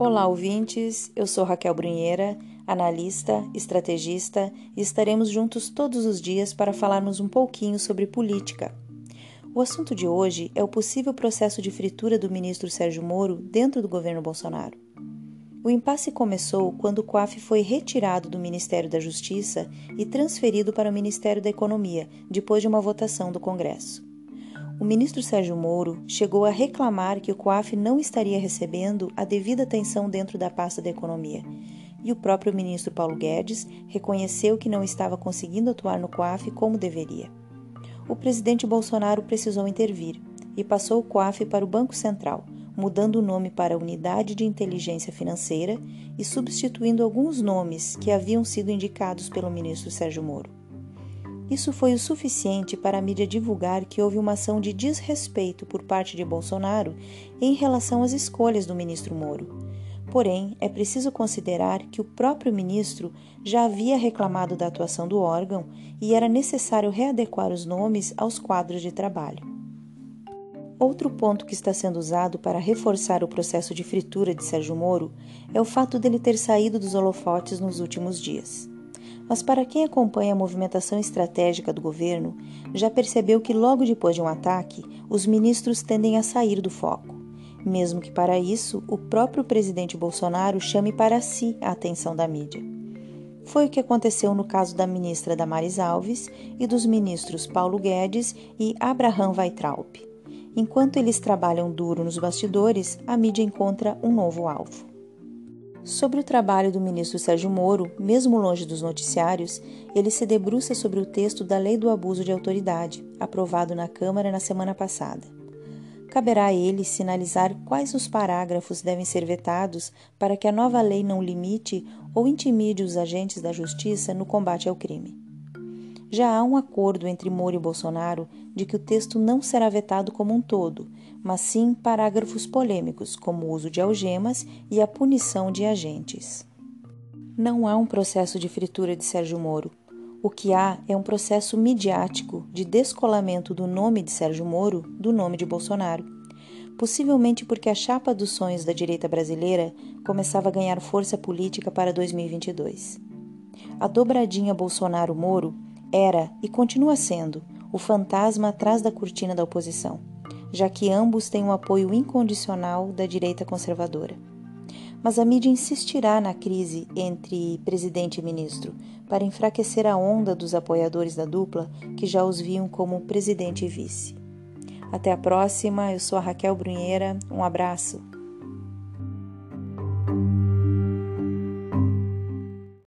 Olá, ouvintes. Eu sou Raquel Brunheira, analista, estrategista, e estaremos juntos todos os dias para falarmos um pouquinho sobre política. O assunto de hoje é o possível processo de fritura do ministro Sérgio Moro dentro do governo Bolsonaro. O impasse começou quando o COAF foi retirado do Ministério da Justiça e transferido para o Ministério da Economia, depois de uma votação do Congresso o ministro Sérgio Moro chegou a reclamar que o COAF não estaria recebendo a devida atenção dentro da pasta da economia. E o próprio ministro Paulo Guedes reconheceu que não estava conseguindo atuar no COAF como deveria. O presidente Bolsonaro precisou intervir e passou o COAF para o Banco Central, mudando o nome para Unidade de Inteligência Financeira e substituindo alguns nomes que haviam sido indicados pelo ministro Sérgio Moro. Isso foi o suficiente para a mídia divulgar que houve uma ação de desrespeito por parte de Bolsonaro em relação às escolhas do ministro Moro. Porém, é preciso considerar que o próprio ministro já havia reclamado da atuação do órgão e era necessário readequar os nomes aos quadros de trabalho. Outro ponto que está sendo usado para reforçar o processo de fritura de Sérgio Moro é o fato dele ter saído dos holofotes nos últimos dias. Mas para quem acompanha a movimentação estratégica do governo, já percebeu que logo depois de um ataque, os ministros tendem a sair do foco, mesmo que para isso o próprio presidente Bolsonaro chame para si a atenção da mídia. Foi o que aconteceu no caso da ministra Damares Alves e dos ministros Paulo Guedes e Abraham Weitraub. Enquanto eles trabalham duro nos bastidores, a mídia encontra um novo alvo. Sobre o trabalho do ministro Sérgio Moro, mesmo longe dos noticiários, ele se debruça sobre o texto da Lei do Abuso de Autoridade, aprovado na Câmara na semana passada. Caberá a ele sinalizar quais os parágrafos devem ser vetados para que a nova lei não limite ou intimide os agentes da justiça no combate ao crime. Já há um acordo entre Moro e Bolsonaro de que o texto não será vetado como um todo, mas sim parágrafos polêmicos, como o uso de algemas e a punição de agentes. Não há um processo de fritura de Sérgio Moro. O que há é um processo midiático de descolamento do nome de Sérgio Moro do nome de Bolsonaro. Possivelmente porque a chapa dos sonhos da direita brasileira começava a ganhar força política para 2022. A dobradinha Bolsonaro-Moro era e continua sendo o fantasma atrás da cortina da oposição, já que ambos têm o um apoio incondicional da direita conservadora. Mas a mídia insistirá na crise entre presidente e ministro para enfraquecer a onda dos apoiadores da dupla que já os viam como presidente e vice. Até a próxima, eu sou a Raquel Brunheira, um abraço.